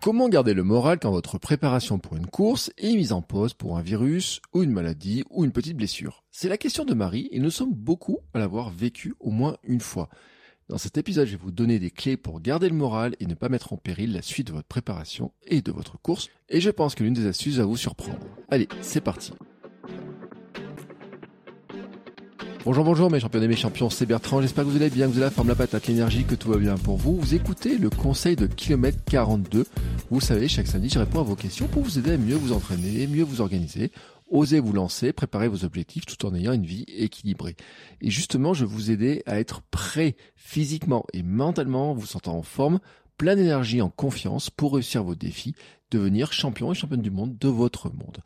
Comment garder le moral quand votre préparation pour une course est mise en pause pour un virus ou une maladie ou une petite blessure? C'est la question de Marie et nous sommes beaucoup à l'avoir vécu au moins une fois. Dans cet épisode, je vais vous donner des clés pour garder le moral et ne pas mettre en péril la suite de votre préparation et de votre course. Et je pense que l'une des astuces va vous surprendre. Allez, c'est parti. Bonjour, bonjour mes champions et mes champions, c'est Bertrand, j'espère que vous allez bien, que vous avez la forme, la patate, l'énergie, que tout va bien pour vous. Vous écoutez le conseil de kilomètre 42. Vous savez, chaque samedi, je réponds à vos questions pour vous aider à mieux vous entraîner, mieux vous organiser, oser vous lancer, préparer vos objectifs tout en ayant une vie équilibrée. Et justement, je vais vous aider à être prêt physiquement et mentalement, vous sentant en forme, plein d'énergie, en confiance pour réussir vos défis devenir champion et championne du monde de votre monde.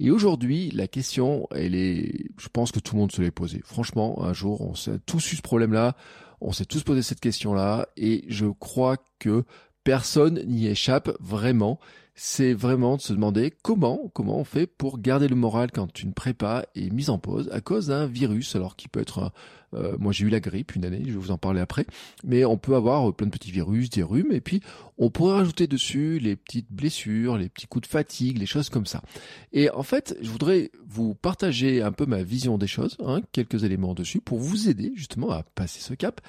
Et aujourd'hui, la question, elle est, je pense que tout le monde se l'est posée. Franchement, un jour, on s'est tous eu ce problème-là, on s'est tous posé cette question-là, et je crois que personne n'y échappe vraiment c'est vraiment de se demander comment, comment on fait pour garder le moral quand une prépa est mise en pause à cause d'un virus, alors qui peut être, euh, moi j'ai eu la grippe une année, je vais vous en parler après, mais on peut avoir plein de petits virus, des rhumes, et puis on pourrait rajouter dessus les petites blessures, les petits coups de fatigue, les choses comme ça. Et en fait, je voudrais vous partager un peu ma vision des choses, hein, quelques éléments dessus, pour vous aider justement à passer ce cap.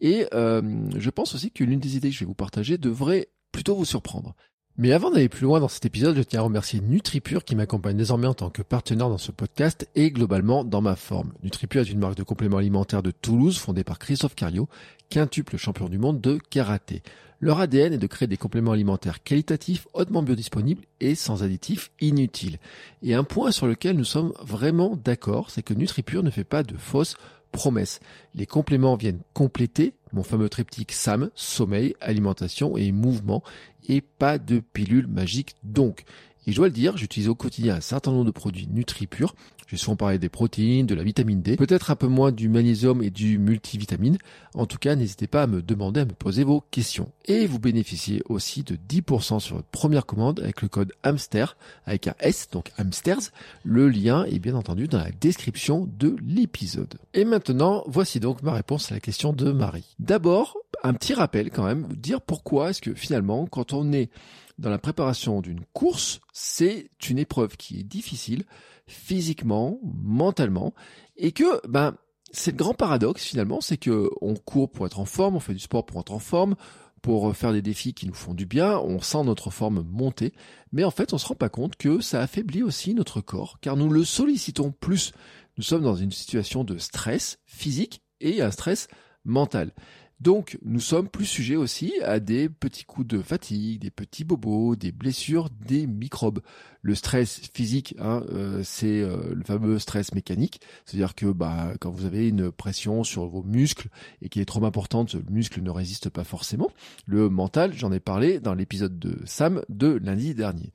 Et euh, je pense aussi que l'une des idées que je vais vous partager devrait plutôt vous surprendre. Mais avant d'aller plus loin dans cet épisode, je tiens à remercier NutriPure qui m'accompagne désormais en tant que partenaire dans ce podcast et globalement dans ma forme. NutriPure est une marque de compléments alimentaires de Toulouse fondée par Christophe Cario, quintuple champion du monde de karaté. Leur ADN est de créer des compléments alimentaires qualitatifs, hautement biodisponibles et sans additifs inutiles. Et un point sur lequel nous sommes vraiment d'accord, c'est que NutriPure ne fait pas de fausses promesses. Les compléments viennent compléter mon fameux triptyque SAM, sommeil, alimentation et mouvement, et pas de pilule magique donc. Et je dois le dire, j'utilise au quotidien un certain nombre de produits NutriPure. Je vais souvent parler des protéines, de la vitamine D, peut-être un peu moins du magnésium et du multivitamine. En tout cas, n'hésitez pas à me demander, à me poser vos questions. Et vous bénéficiez aussi de 10% sur votre première commande avec le code HAMSTER, avec un S, donc HAMSTERS. Le lien est bien entendu dans la description de l'épisode. Et maintenant, voici donc ma réponse à la question de Marie. D'abord, un petit rappel quand même, dire pourquoi est-ce que finalement, quand on est dans la préparation d'une course, c'est une épreuve qui est difficile physiquement, mentalement, et que ben c'est le grand paradoxe finalement, c'est que on court pour être en forme, on fait du sport pour être en forme, pour faire des défis qui nous font du bien, on sent notre forme monter, mais en fait on se rend pas compte que ça affaiblit aussi notre corps, car nous le sollicitons plus. Nous sommes dans une situation de stress physique et un stress mental. Donc nous sommes plus sujets aussi à des petits coups de fatigue, des petits bobos, des blessures, des microbes. Le stress physique, hein, euh, c'est euh, le fameux stress mécanique, c'est-à-dire que bah, quand vous avez une pression sur vos muscles et qui est trop importante, le muscle ne résiste pas forcément. Le mental, j'en ai parlé dans l'épisode de Sam de lundi dernier.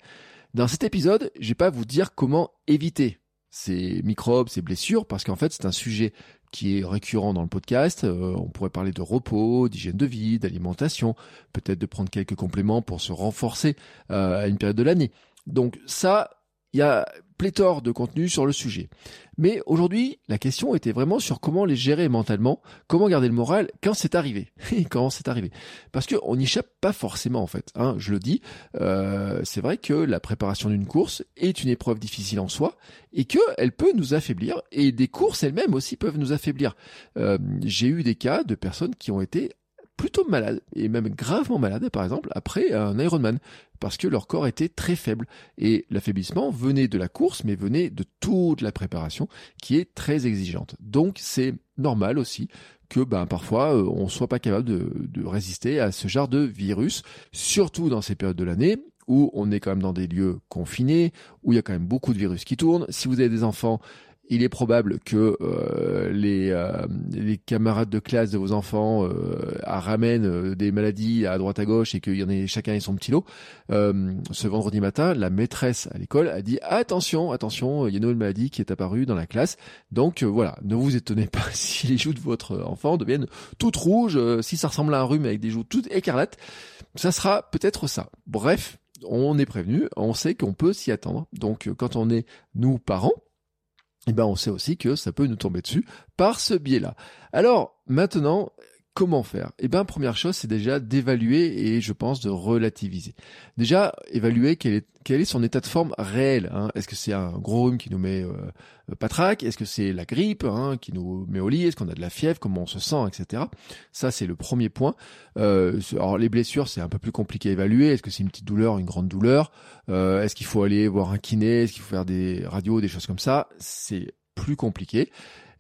Dans cet épisode, je vais pas vous dire comment éviter ces microbes, ces blessures, parce qu'en fait c'est un sujet qui est récurrent dans le podcast. Euh, on pourrait parler de repos, d'hygiène de vie, d'alimentation, peut-être de prendre quelques compléments pour se renforcer euh, à une période de l'année. Donc ça, il y a pléthore de contenu sur le sujet. Mais aujourd'hui, la question était vraiment sur comment les gérer mentalement, comment garder le moral quand c'est arrivé. quand c'est arrivé. Parce qu'on n'y échappe pas forcément en fait. Hein, je le dis, euh, c'est vrai que la préparation d'une course est une épreuve difficile en soi et qu'elle peut nous affaiblir. Et des courses elles-mêmes aussi peuvent nous affaiblir. Euh, j'ai eu des cas de personnes qui ont été plutôt malades, et même gravement malades, par exemple, après un Ironman, parce que leur corps était très faible. Et l'affaiblissement venait de la course, mais venait de toute la préparation, qui est très exigeante. Donc c'est normal aussi que ben, parfois euh, on soit pas capable de, de résister à ce genre de virus, surtout dans ces périodes de l'année où on est quand même dans des lieux confinés, où il y a quand même beaucoup de virus qui tournent. Si vous avez des enfants, il est probable que euh, les, euh, les camarades de classe de vos enfants euh, ramènent des maladies à droite à gauche et qu'il y en ait chacun ait son petit lot. ce vendredi matin, la maîtresse à l'école a dit attention, attention, il y a une nouvelle maladie qui est apparue dans la classe. Donc voilà, ne vous étonnez pas si les joues de votre enfant deviennent toutes rouges, si ça ressemble à un rhume avec des joues toutes écarlates, ça sera peut-être ça. Bref, on est prévenu, on sait qu'on peut s'y attendre. Donc quand on est nous parents, eh ben on sait aussi que ça peut nous tomber dessus par ce biais-là. Alors maintenant, comment faire Eh bien, première chose, c'est déjà d'évaluer et je pense de relativiser. Déjà, évaluer quel est, son état de forme réel. Hein. Est-ce que c'est un gros rhume qui nous met euh, patraque Est-ce que c'est la grippe hein, qui nous met au lit? Est-ce qu'on a de la fièvre? Comment on se sent, etc. Ça, c'est le premier point. Euh, alors, les blessures, c'est un peu plus compliqué à évaluer. Est-ce que c'est une petite douleur, une grande douleur? Euh, Est-ce qu'il faut aller voir un kiné? Est-ce qu'il faut faire des radios, des choses comme ça? C'est plus compliqué.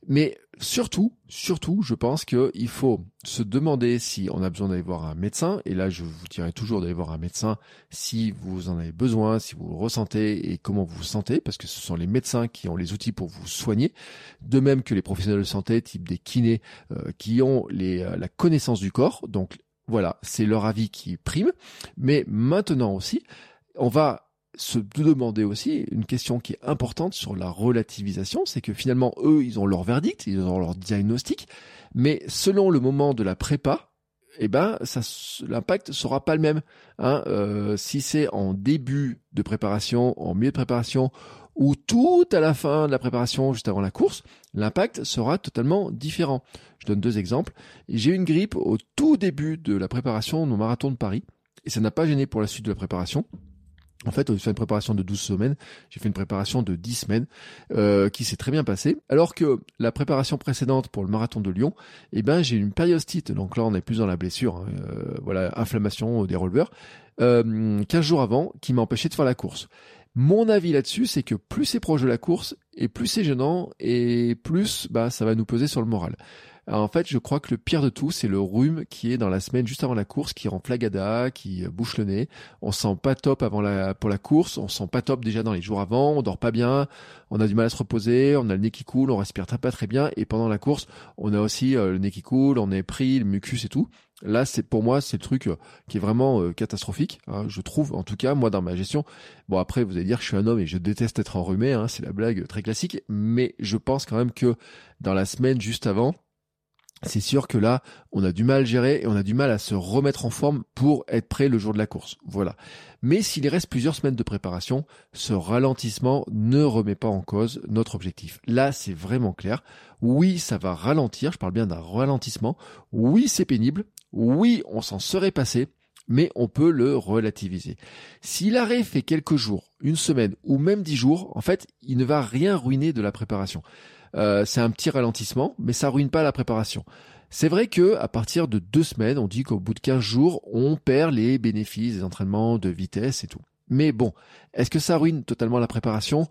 Mais surtout, surtout, je pense qu'il faut se demander si on a besoin d'aller voir un médecin. Et là, je vous dirais toujours d'aller voir un médecin si vous en avez besoin, si vous le ressentez et comment vous vous sentez, parce que ce sont les médecins qui ont les outils pour vous soigner. De même que les professionnels de santé, type des kinés, euh, qui ont euh, la connaissance du corps. Donc voilà, c'est leur avis qui prime. Mais maintenant aussi, on va se demander aussi une question qui est importante sur la relativisation, c'est que finalement eux ils ont leur verdict, ils ont leur diagnostic, mais selon le moment de la prépa, eh ben l'impact sera pas le même. Hein. Euh, si c'est en début de préparation, en milieu de préparation ou tout à la fin de la préparation, juste avant la course, l'impact sera totalement différent. Je donne deux exemples. J'ai eu une grippe au tout début de la préparation de mon marathon de Paris et ça n'a pas gêné pour la suite de la préparation. En fait, j'ai fait une préparation de 12 semaines, j'ai fait une préparation de 10 semaines euh, qui s'est très bien passée. Alors que la préparation précédente pour le marathon de Lyon, eh ben j'ai une périostite, donc là on est plus dans la blessure, hein, euh, voilà, inflammation des releveurs, euh, 15 jours avant, qui m'a empêché de faire la course. Mon avis là-dessus, c'est que plus c'est proche de la course, et plus c'est gênant, et plus bah ça va nous peser sur le moral en fait, je crois que le pire de tout, c'est le rhume qui est dans la semaine juste avant la course, qui rend flagada, qui euh, bouche le nez. On sent pas top avant la, pour la course, on sent pas top déjà dans les jours avant, on dort pas bien, on a du mal à se reposer, on a le nez qui coule, on respire pas très bien, et pendant la course, on a aussi euh, le nez qui coule, on est pris, le mucus et tout. Là, c'est pour moi, c'est le truc euh, qui est vraiment catastrophique. Hein, je trouve, en tout cas, moi dans ma gestion. Bon, après, vous allez dire que je suis un homme et je déteste être enrhumé. Hein, c'est la blague très classique. Mais je pense quand même que dans la semaine juste avant, c'est sûr que là, on a du mal à gérer et on a du mal à se remettre en forme pour être prêt le jour de la course. Voilà. Mais s'il reste plusieurs semaines de préparation, ce ralentissement ne remet pas en cause notre objectif. Là, c'est vraiment clair. Oui, ça va ralentir. Je parle bien d'un ralentissement. Oui, c'est pénible. Oui, on s'en serait passé. Mais on peut le relativiser. Si l'arrêt fait quelques jours, une semaine ou même dix jours, en fait, il ne va rien ruiner de la préparation. Euh, c'est un petit ralentissement, mais ça ruine pas la préparation. C'est vrai que à partir de deux semaines, on dit qu'au bout de 15 jours, on perd les bénéfices des entraînements de vitesse et tout. Mais bon, est-ce que ça ruine totalement la préparation?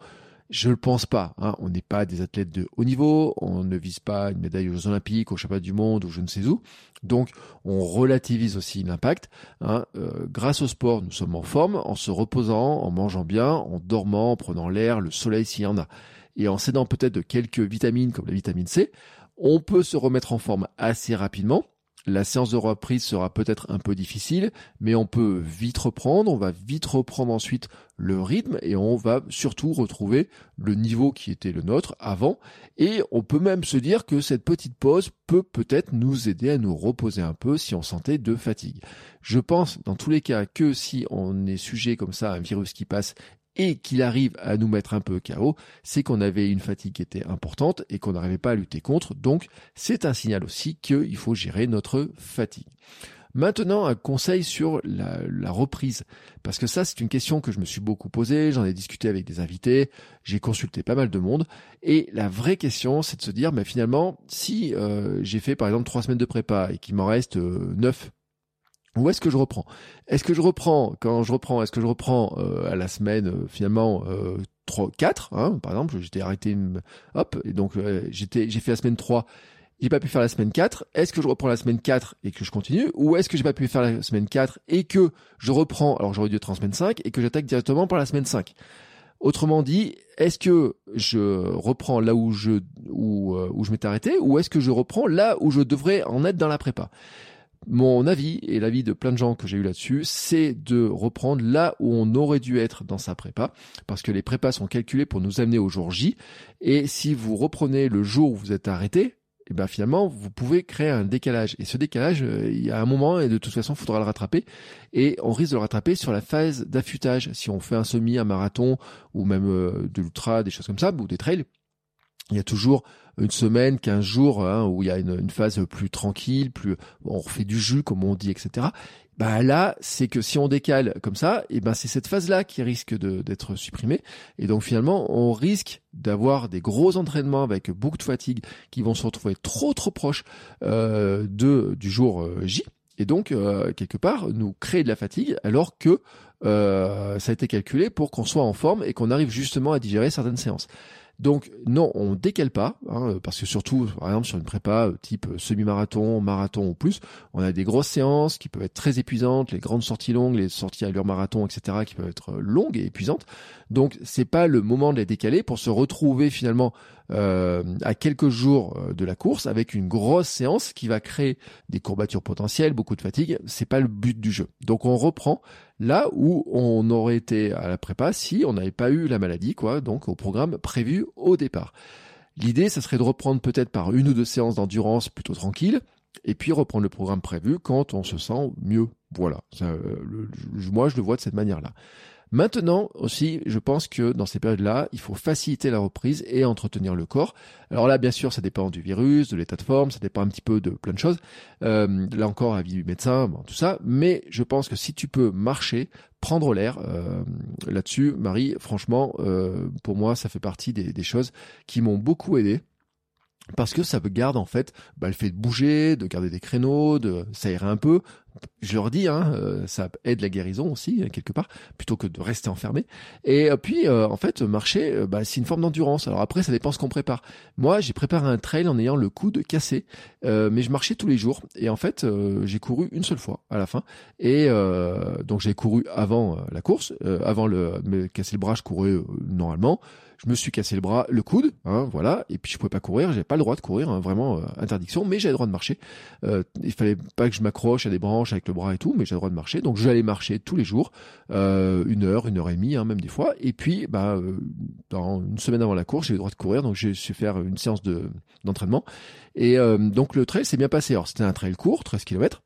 Je le pense pas. Hein. On n'est pas des athlètes de haut niveau, on ne vise pas une médaille aux Jeux Olympiques, au Championnat du Monde ou je ne sais où. Donc, on relativise aussi l'impact. Hein. Euh, grâce au sport, nous sommes en forme, en se reposant, en mangeant bien, en dormant, en prenant l'air, le soleil s'il y en a et en s'aidant peut-être de quelques vitamines comme la vitamine C, on peut se remettre en forme assez rapidement. La séance de reprise sera peut-être un peu difficile, mais on peut vite reprendre, on va vite reprendre ensuite le rythme et on va surtout retrouver le niveau qui était le nôtre avant. Et on peut même se dire que cette petite pause peut peut-être nous aider à nous reposer un peu si on sentait de fatigue. Je pense dans tous les cas que si on est sujet comme ça à un virus qui passe et qu'il arrive à nous mettre un peu KO, c'est qu'on avait une fatigue qui était importante et qu'on n'arrivait pas à lutter contre. Donc, c'est un signal aussi qu'il faut gérer notre fatigue. Maintenant, un conseil sur la, reprise. Parce que ça, c'est une question que je me suis beaucoup posée, j'en ai discuté avec des invités, j'ai consulté pas mal de monde. Et la vraie question, c'est de se dire, mais finalement, si euh, j'ai fait par exemple trois semaines de prépa et qu'il m'en reste euh, neuf où est-ce que je reprends? Est-ce que je reprends quand je reprends Est-ce que je reprends euh, à la semaine euh, finalement euh, 3 4 hein, par exemple, j'étais arrêté une... hop et donc euh, j'étais j'ai fait la semaine 3, j'ai pas pu faire la semaine 4. Est-ce que je reprends la semaine 4 et que je continue ou est-ce que j'ai pas pu faire la semaine 4 et que je reprends alors j'aurais dû être en semaine 5 et que j'attaque directement par la semaine 5 Autrement dit, est-ce que je reprends là où je où, où je m'étais arrêté ou est-ce que je reprends là où je devrais en être dans la prépa? Mon avis et l'avis de plein de gens que j'ai eu là-dessus, c'est de reprendre là où on aurait dû être dans sa prépa, parce que les prépas sont calculés pour nous amener au jour J, et si vous reprenez le jour où vous êtes arrêté, et eh ben finalement vous pouvez créer un décalage. Et ce décalage euh, il y a un moment et de toute façon il faudra le rattraper et on risque de le rattraper sur la phase d'affûtage. Si on fait un semi un marathon ou même euh, de l'ultra des choses comme ça ou des trails il y a toujours une semaine, quinze jours, hein, où il y a une, phase plus tranquille, plus on refait du jus comme on dit, etc. Bah là, c'est que si on décale comme ça, et eh ben c'est cette phase-là qui risque d'être supprimée. Et donc finalement, on risque d'avoir des gros entraînements avec beaucoup de fatigue qui vont se retrouver trop trop proches euh, du jour euh, J. Et donc euh, quelque part nous créer de la fatigue alors que euh, ça a été calculé pour qu'on soit en forme et qu'on arrive justement à digérer certaines séances. Donc non, on décale pas, hein, parce que surtout, par exemple, sur une prépa euh, type euh, semi-marathon, marathon ou plus, on a des grosses séances qui peuvent être très épuisantes, les grandes sorties longues, les sorties à l'heure marathon, etc., qui peuvent être euh, longues et épuisantes. Donc c'est pas le moment de les décaler pour se retrouver finalement euh, à quelques jours de la course avec une grosse séance qui va créer des courbatures potentielles, beaucoup de fatigue. C'est pas le but du jeu. Donc on reprend là où on aurait été à la prépa si on n'avait pas eu la maladie, quoi, donc au programme prévu au départ. L'idée, ça serait de reprendre peut-être par une ou deux séances d'endurance plutôt tranquille, et puis reprendre le programme prévu quand on se sent mieux. Voilà, euh, moi je le vois de cette manière-là. Maintenant aussi, je pense que dans ces périodes-là, il faut faciliter la reprise et entretenir le corps. Alors là, bien sûr, ça dépend du virus, de l'état de forme, ça dépend un petit peu de plein de choses. Euh, là encore, avis du médecin, bon, tout ça. Mais je pense que si tu peux marcher, prendre l'air euh, là-dessus, Marie, franchement, euh, pour moi, ça fait partie des, des choses qui m'ont beaucoup aidé parce que ça me garde en fait bah, le fait de bouger, de garder des créneaux, de s'aérer un peu, je leur dis, hein, euh, ça aide la guérison aussi quelque part, plutôt que de rester enfermé. Et euh, puis, euh, en fait, marcher, bah, c'est une forme d'endurance. Alors après, ça dépend ce qu'on prépare. Moi, j'ai préparé un trail en ayant le coude cassé, mais je marchais tous les jours. Et en fait, j'ai couru une seule fois à la fin. Et donc, j'ai couru avant la course, avant le me casser le bras, je courais normalement je me suis cassé le bras, le coude, hein, voilà, et puis je pouvais pas courir, j'avais pas le droit de courir, hein, vraiment interdiction, mais j'avais le droit de marcher. Euh, il fallait pas que je m'accroche à des branches avec le bras et tout, mais j'ai le droit de marcher. Donc j'allais marcher tous les jours, euh, une heure, une heure et demie, hein, même des fois. Et puis, bah, euh, dans une semaine avant la course, j'ai le droit de courir, donc j'ai su faire une séance de d'entraînement. Et euh, donc le trail s'est bien passé. Alors c'était un trail court, 13 km.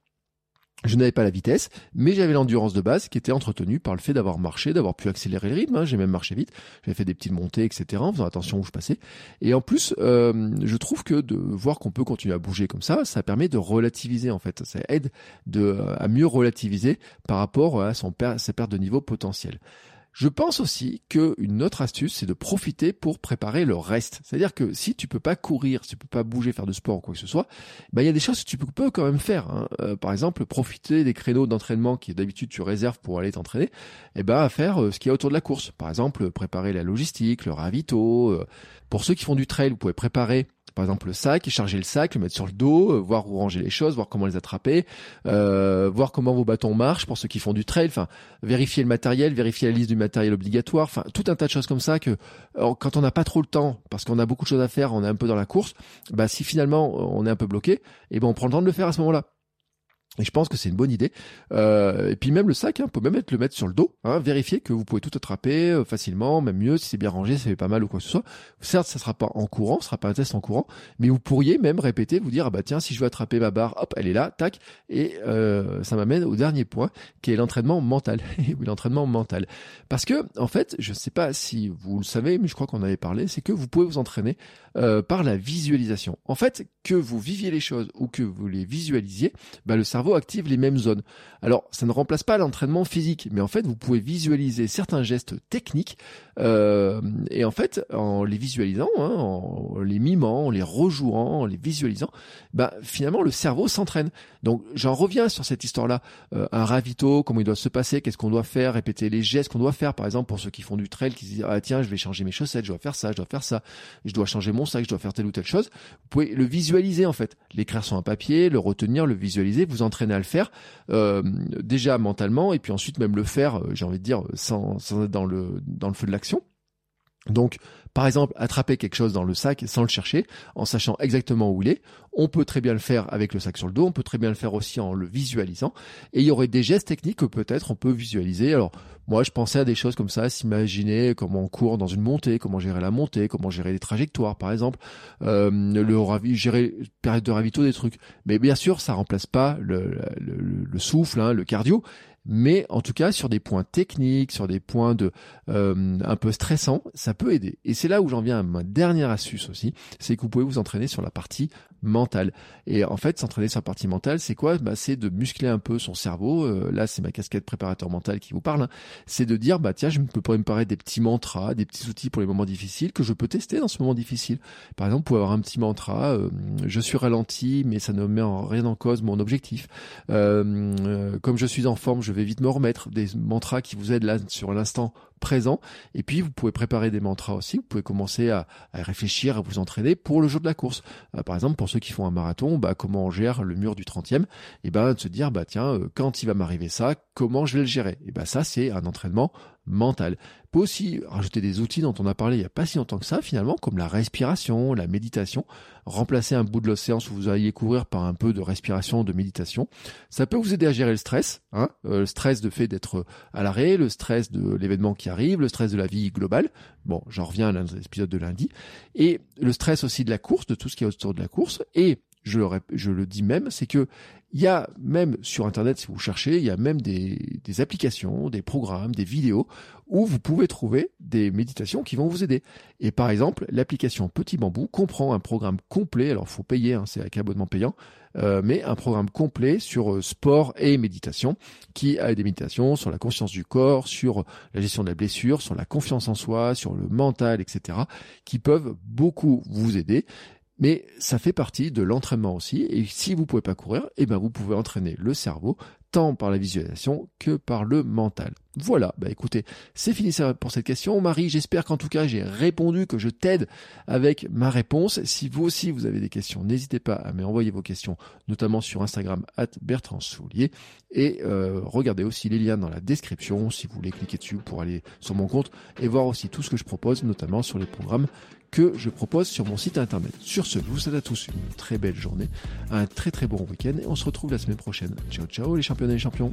Je n'avais pas la vitesse, mais j'avais l'endurance de base qui était entretenue par le fait d'avoir marché, d'avoir pu accélérer le rythme. Hein. J'ai même marché vite. J'avais fait des petites montées, etc. En faisant attention où je passais. Et en plus, euh, je trouve que de voir qu'on peut continuer à bouger comme ça, ça permet de relativiser en fait. Ça aide de, à mieux relativiser par rapport à sa perte de niveau potentiel. Je pense aussi qu'une autre astuce, c'est de profiter pour préparer le reste. C'est-à-dire que si tu peux pas courir, si tu peux pas bouger, faire de sport ou quoi que ce soit, bah, il y a des choses que tu peux quand même faire. Hein. Euh, par exemple, profiter des créneaux d'entraînement qui d'habitude tu réserves pour aller t'entraîner, et eh ben à faire euh, ce qu'il y a autour de la course. Par exemple, préparer la logistique, le ravito. Euh. pour ceux qui font du trail, vous pouvez préparer par exemple le sac, charger le sac, le mettre sur le dos, euh, voir où ranger les choses, voir comment les attraper, euh, voir comment vos bâtons marchent pour ceux qui font du trail, enfin vérifier le matériel, vérifier la liste du matériel obligatoire, enfin tout un tas de choses comme ça que quand on n'a pas trop le temps, parce qu'on a beaucoup de choses à faire, on est un peu dans la course, bah si finalement on est un peu bloqué, eh ben on prend le temps de le faire à ce moment-là. Et je pense que c'est une bonne idée. Euh, et puis même le sac, hein, peut même le mettre sur le dos, hein, vérifier que vous pouvez tout attraper euh, facilement, même mieux si c'est bien rangé, ça fait pas mal ou quoi que ce soit. Certes, ça sera pas en courant, ce sera pas un test en courant, mais vous pourriez même répéter, vous dire ah bah tiens si je veux attraper ma barre, hop, elle est là, tac. Et euh, ça m'amène au dernier point, qui est l'entraînement mental. oui, l'entraînement mental. Parce que en fait, je ne sais pas si vous le savez, mais je crois qu'on avait parlé, c'est que vous pouvez vous entraîner euh, par la visualisation. En fait, que vous viviez les choses ou que vous les visualisiez, bah, le cerveau active les mêmes zones. Alors, ça ne remplace pas l'entraînement physique, mais en fait, vous pouvez visualiser certains gestes techniques euh, et en fait, en les visualisant, hein, en les mimant, en les rejouant, en les visualisant, bah, finalement, le cerveau s'entraîne. Donc, j'en reviens sur cette histoire-là. Euh, un ravito, comment il doit se passer, qu'est-ce qu'on doit faire, répéter les gestes qu'on doit faire. Par exemple, pour ceux qui font du trail, qui se disent, ah tiens, je vais changer mes chaussettes, je dois faire ça, je dois faire ça, je dois changer mon sac, je dois faire telle ou telle chose. Vous pouvez le visualiser, en fait. L'écrire sur un papier, le retenir, le visualiser, vous entraîner à le faire, euh, déjà mentalement, et puis ensuite même le faire, euh, j'ai envie de dire, sans, sans être dans le, dans le feu de l'action. Donc, par exemple, attraper quelque chose dans le sac sans le chercher, en sachant exactement où il est. On peut très bien le faire avec le sac sur le dos, on peut très bien le faire aussi en le visualisant. Et il y aurait des gestes techniques que peut-être on peut visualiser. Alors, moi, je pensais à des choses comme ça, s'imaginer comment on court dans une montée, comment gérer la montée, comment gérer les trajectoires, par exemple, euh, le gérer période de ravito, des trucs. Mais bien sûr, ça remplace pas le, le, souffle, hein, le cardio, mais en tout cas sur des points techniques, sur des points de euh, un peu stressants, ça peut aider. Et c'est là où j'en viens à ma dernière astuce aussi, c'est que vous pouvez vous entraîner sur la partie mentale. Et en fait, s'entraîner sur la partie mentale, c'est quoi? Bah, C'est de muscler un peu son cerveau. Euh, là, c'est ma casquette préparateur mental qui vous parle. Hein. C'est de dire, bah tiens, je peux me paraître des petits mantras, des petits outils pour les moments difficiles que je peux tester dans ce moment difficile. Par exemple, vous pouvez avoir un petit mantra, euh, je suis ralenti, mais ça ne met en rien en cause mon objectif. comme je suis en forme, je vais vite me remettre, des mantras qui vous aident là sur l'instant présent. Et puis, vous pouvez préparer des mantras aussi. Vous pouvez commencer à, réfléchir, à vous entraîner pour le jour de la course. Euh, par exemple, pour ceux qui font un marathon, bah, comment on gère le mur du 30e Et ben, de se dire, bah, tiens, euh, quand il va m'arriver ça, comment je vais le gérer? Et ben, ça, c'est un entraînement mental. On peut aussi rajouter des outils dont on a parlé il n'y a pas si longtemps que ça, finalement, comme la respiration, la méditation. Remplacer un bout de l'océan où vous alliez couvrir par un peu de respiration, de méditation. Ça peut vous aider à gérer le stress, hein, euh, le stress de fait d'être à l'arrêt, le stress de l'événement qui arrive, le stress de la vie globale. Bon, j'en reviens à l'épisode de lundi. Et le stress aussi de la course, de tout ce qui est autour de la course. Et je le, dis même, c'est que il y a même sur Internet, si vous cherchez, il y a même des, applications, des programmes, des vidéos où vous pouvez trouver des méditations qui vont vous aider. Et par exemple, l'application Petit Bambou comprend un programme complet, alors faut payer, hein, c'est avec abonnement payant, euh, mais un programme complet sur euh, sport et méditation, qui a des méditations sur la conscience du corps, sur la gestion de la blessure, sur la confiance en soi, sur le mental, etc., qui peuvent beaucoup vous aider mais ça fait partie de l'entraînement aussi. Et si vous pouvez pas courir, eh ben vous pouvez entraîner le cerveau tant par la visualisation que par le mental. Voilà, bah écoutez, c'est fini pour cette question. Marie, j'espère qu'en tout cas j'ai répondu, que je t'aide avec ma réponse. Si vous aussi vous avez des questions, n'hésitez pas à m'envoyer vos questions, notamment sur Instagram at Bertrand Soulier. Et euh, regardez aussi les liens dans la description si vous voulez cliquer dessus pour aller sur mon compte et voir aussi tout ce que je propose, notamment sur les programmes que je propose sur mon site internet. Sur ce, je vous souhaite à tous une très belle journée, un très très bon week-end et on se retrouve la semaine prochaine. Ciao ciao les champions et les champions.